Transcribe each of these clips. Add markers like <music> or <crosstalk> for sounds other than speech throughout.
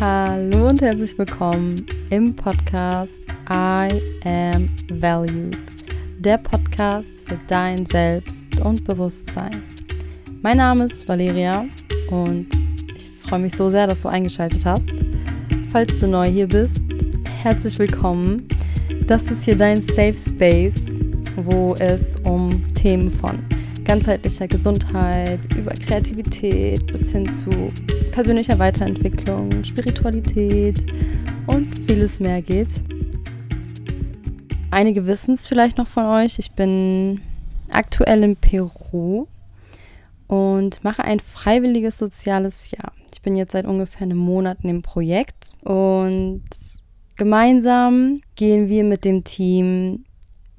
Hallo und herzlich willkommen im Podcast I Am Valued, der Podcast für dein Selbst und Bewusstsein. Mein Name ist Valeria und ich freue mich so sehr, dass du eingeschaltet hast. Falls du neu hier bist, herzlich willkommen. Das ist hier dein Safe Space, wo es um Themen von ganzheitlicher Gesundheit, über Kreativität bis hin zu persönlicher Weiterentwicklung, Spiritualität und vieles mehr geht. Einige wissen es vielleicht noch von euch. Ich bin aktuell in Peru und mache ein freiwilliges soziales Jahr. Ich bin jetzt seit ungefähr einem Monat in dem Projekt und gemeinsam gehen wir mit dem Team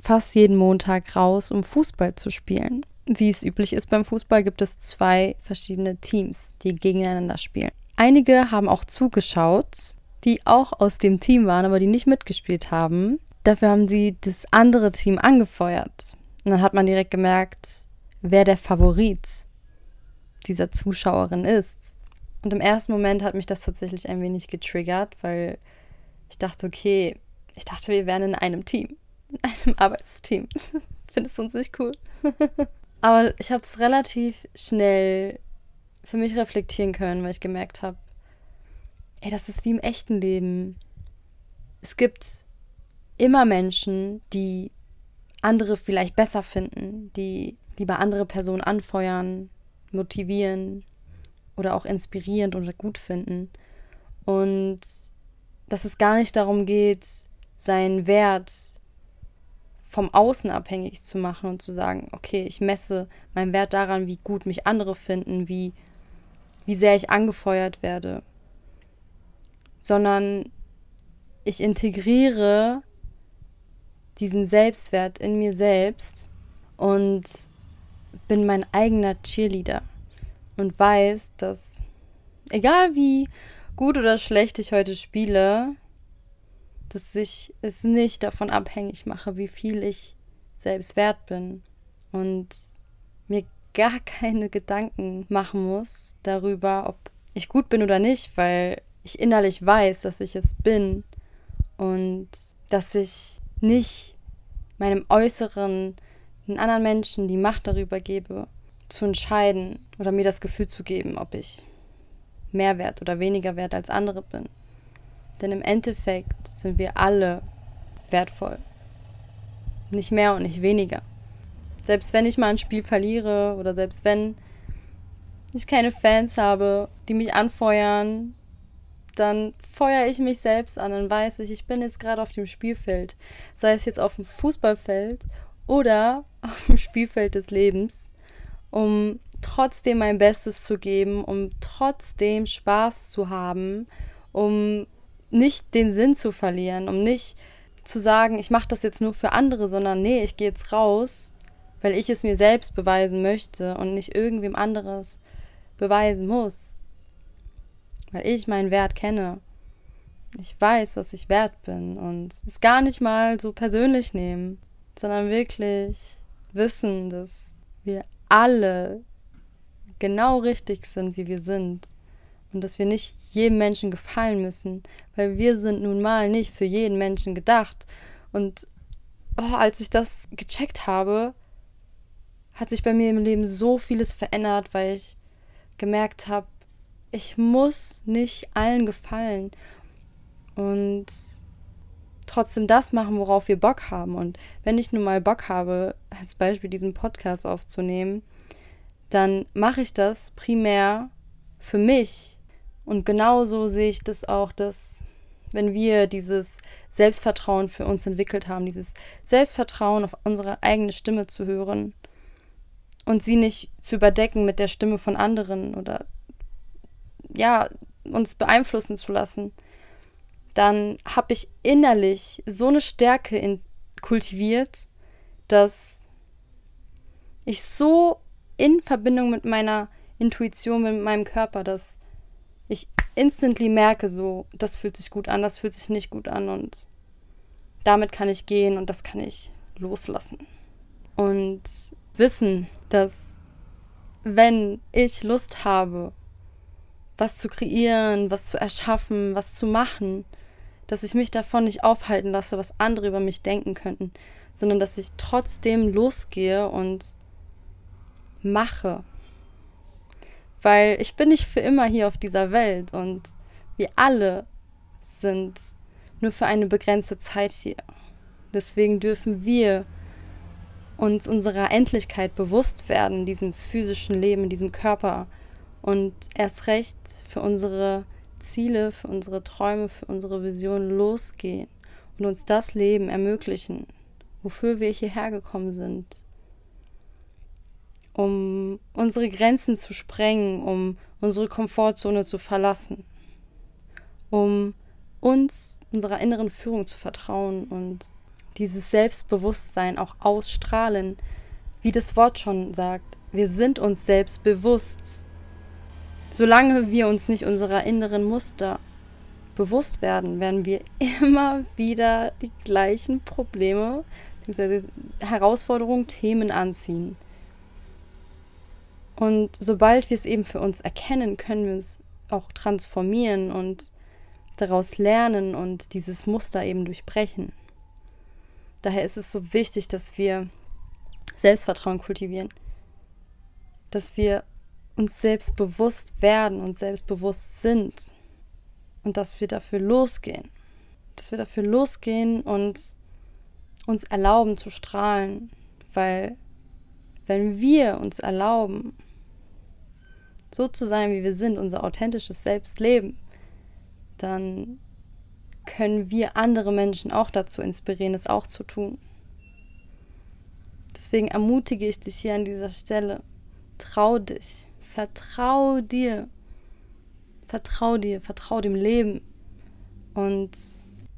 fast jeden Montag raus, um Fußball zu spielen. Wie es üblich ist beim Fußball, gibt es zwei verschiedene Teams, die gegeneinander spielen. Einige haben auch zugeschaut, die auch aus dem Team waren, aber die nicht mitgespielt haben. Dafür haben sie das andere Team angefeuert. Und dann hat man direkt gemerkt, wer der Favorit dieser Zuschauerin ist. Und im ersten Moment hat mich das tatsächlich ein wenig getriggert, weil ich dachte, okay, ich dachte, wir wären in einem Team, in einem Arbeitsteam. <laughs> Findest du uns nicht cool? <laughs> Aber ich habe es relativ schnell für mich reflektieren können, weil ich gemerkt habe, ey, das ist wie im echten Leben. Es gibt immer Menschen, die andere vielleicht besser finden, die lieber andere Personen anfeuern, motivieren oder auch inspirierend oder gut finden. Und dass es gar nicht darum geht, seinen Wert vom Außen abhängig zu machen und zu sagen, okay, ich messe meinen Wert daran, wie gut mich andere finden, wie, wie sehr ich angefeuert werde, sondern ich integriere diesen Selbstwert in mir selbst und bin mein eigener Cheerleader und weiß, dass egal wie gut oder schlecht ich heute spiele, dass ich es nicht davon abhängig mache, wie viel ich selbst wert bin und mir gar <laughs> keine Gedanken machen muss darüber, ob ich gut bin oder nicht, weil ich innerlich weiß, dass ich es bin und dass ich nicht meinem Äußeren, den anderen Menschen die Macht darüber gebe, zu entscheiden oder mir das Gefühl zu geben, ob ich mehr wert oder weniger wert als andere bin. Denn im Endeffekt sind wir alle wertvoll. Nicht mehr und nicht weniger. Selbst wenn ich mal ein Spiel verliere oder selbst wenn ich keine Fans habe, die mich anfeuern, dann feuere ich mich selbst an und weiß ich, ich bin jetzt gerade auf dem Spielfeld. Sei es jetzt auf dem Fußballfeld oder <laughs> auf dem Spielfeld des Lebens, um trotzdem mein Bestes zu geben, um trotzdem Spaß zu haben, um nicht den Sinn zu verlieren, um nicht zu sagen, ich mache das jetzt nur für andere, sondern nee, ich gehe jetzt raus, weil ich es mir selbst beweisen möchte und nicht irgendwem anderes beweisen muss. Weil ich meinen Wert kenne. Ich weiß, was ich wert bin und es gar nicht mal so persönlich nehmen, sondern wirklich wissen, dass wir alle genau richtig sind, wie wir sind und dass wir nicht jedem Menschen gefallen müssen, weil wir sind nun mal nicht für jeden Menschen gedacht. Und oh, als ich das gecheckt habe, hat sich bei mir im Leben so vieles verändert, weil ich gemerkt habe, ich muss nicht allen gefallen und trotzdem das machen, worauf wir Bock haben. Und wenn ich nun mal Bock habe, als Beispiel diesen Podcast aufzunehmen, dann mache ich das primär für mich, und genauso sehe ich das auch, dass wenn wir dieses Selbstvertrauen für uns entwickelt haben, dieses Selbstvertrauen auf unsere eigene Stimme zu hören und sie nicht zu überdecken mit der Stimme von anderen oder ja, uns beeinflussen zu lassen, dann habe ich innerlich so eine Stärke in, kultiviert, dass ich so in Verbindung mit meiner Intuition, mit meinem Körper, dass instantly merke, so, das fühlt sich gut an, das fühlt sich nicht gut an und damit kann ich gehen und das kann ich loslassen. Und wissen, dass wenn ich Lust habe, was zu kreieren, was zu erschaffen, was zu machen, dass ich mich davon nicht aufhalten lasse, was andere über mich denken könnten, sondern dass ich trotzdem losgehe und mache. Weil ich bin nicht für immer hier auf dieser Welt und wir alle sind nur für eine begrenzte Zeit hier. Deswegen dürfen wir uns unserer Endlichkeit bewusst werden, diesem physischen Leben, diesem Körper und erst recht für unsere Ziele, für unsere Träume, für unsere Visionen losgehen und uns das Leben ermöglichen, wofür wir hierher gekommen sind, um unsere Grenzen zu sprengen, um unsere Komfortzone zu verlassen, um uns unserer inneren Führung zu vertrauen und dieses Selbstbewusstsein auch ausstrahlen, wie das Wort schon sagt. Wir sind uns selbst bewusst. Solange wir uns nicht unserer inneren Muster bewusst werden, werden wir immer wieder die gleichen Probleme, bzw. Herausforderungen, Themen anziehen. Und sobald wir es eben für uns erkennen, können wir es auch transformieren und daraus lernen und dieses Muster eben durchbrechen. Daher ist es so wichtig, dass wir Selbstvertrauen kultivieren, dass wir uns selbstbewusst werden und selbstbewusst sind. Und dass wir dafür losgehen, dass wir dafür losgehen und uns erlauben zu strahlen, weil wenn wir uns erlauben, so zu sein, wie wir sind, unser authentisches Selbst leben, dann können wir andere Menschen auch dazu inspirieren, es auch zu tun. Deswegen ermutige ich dich hier an dieser Stelle. Trau dich. Vertrau dir. Vertrau dir. Vertrau dem Leben. Und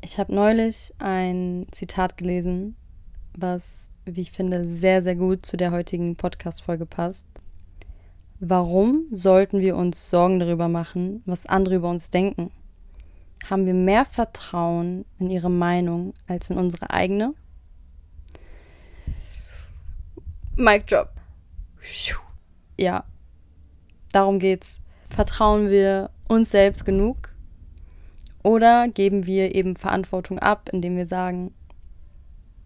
ich habe neulich ein Zitat gelesen, was, wie ich finde, sehr, sehr gut zu der heutigen Podcast-Folge passt. Warum sollten wir uns Sorgen darüber machen, was andere über uns denken? haben wir mehr Vertrauen in ihre Meinung als in unsere eigene? Mic drop. Ja, darum geht's. Vertrauen wir uns selbst genug oder geben wir eben Verantwortung ab, indem wir sagen,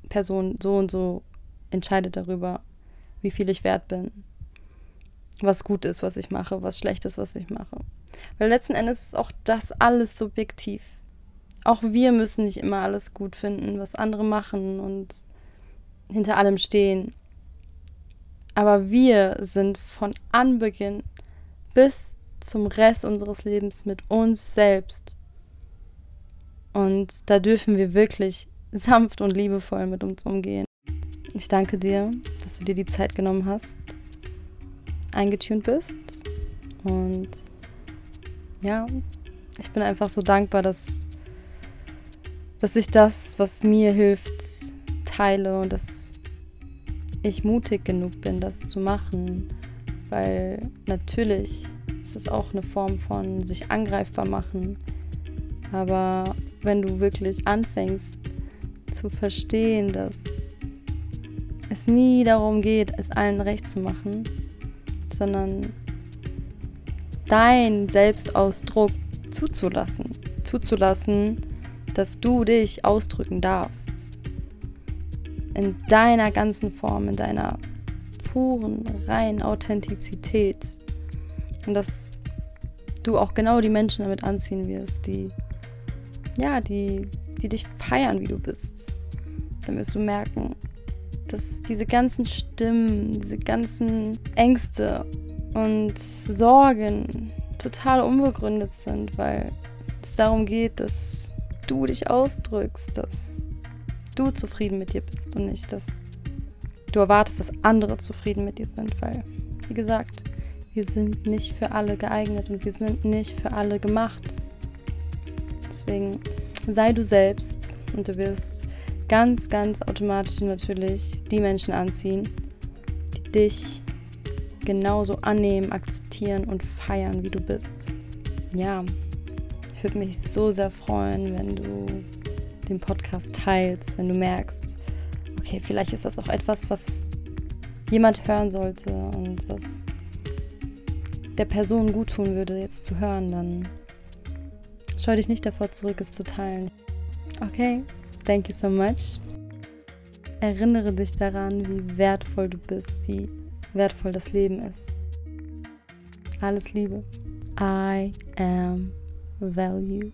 Person so und so entscheidet darüber, wie viel ich wert bin, was gut ist, was ich mache, was schlecht ist, was ich mache. Weil letzten Endes ist auch das alles subjektiv. Auch wir müssen nicht immer alles gut finden, was andere machen und hinter allem stehen. Aber wir sind von Anbeginn bis zum Rest unseres Lebens mit uns selbst. Und da dürfen wir wirklich sanft und liebevoll mit uns umgehen. Ich danke dir, dass du dir die Zeit genommen hast, eingetunt bist und ja, ich bin einfach so dankbar, dass, dass ich das, was mir hilft, teile und dass ich mutig genug bin, das zu machen. Weil natürlich ist es auch eine Form von sich angreifbar machen. Aber wenn du wirklich anfängst zu verstehen, dass es nie darum geht, es allen recht zu machen, sondern dein Selbstausdruck zuzulassen. Zuzulassen, dass du dich ausdrücken darfst. In deiner ganzen Form, in deiner puren, reinen Authentizität. Und dass du auch genau die Menschen damit anziehen wirst, die, ja, die, die dich feiern, wie du bist. Dann wirst du merken, dass diese ganzen Stimmen, diese ganzen Ängste und Sorgen total unbegründet sind, weil es darum geht, dass du dich ausdrückst, dass du zufrieden mit dir bist und nicht, dass du erwartest, dass andere zufrieden mit dir sind, weil, wie gesagt, wir sind nicht für alle geeignet und wir sind nicht für alle gemacht. Deswegen sei du selbst und du wirst ganz, ganz automatisch natürlich die Menschen anziehen, die dich genauso annehmen, akzeptieren und feiern, wie du bist. Ja, ich würde mich so sehr freuen, wenn du den Podcast teilst, wenn du merkst, okay, vielleicht ist das auch etwas, was jemand hören sollte und was der Person gut tun würde, jetzt zu hören, dann scheu dich nicht davor zurück, es zu teilen. Okay, thank you so much. Erinnere dich daran, wie wertvoll du bist, wie wertvoll das Leben ist. Alles Liebe. I am value.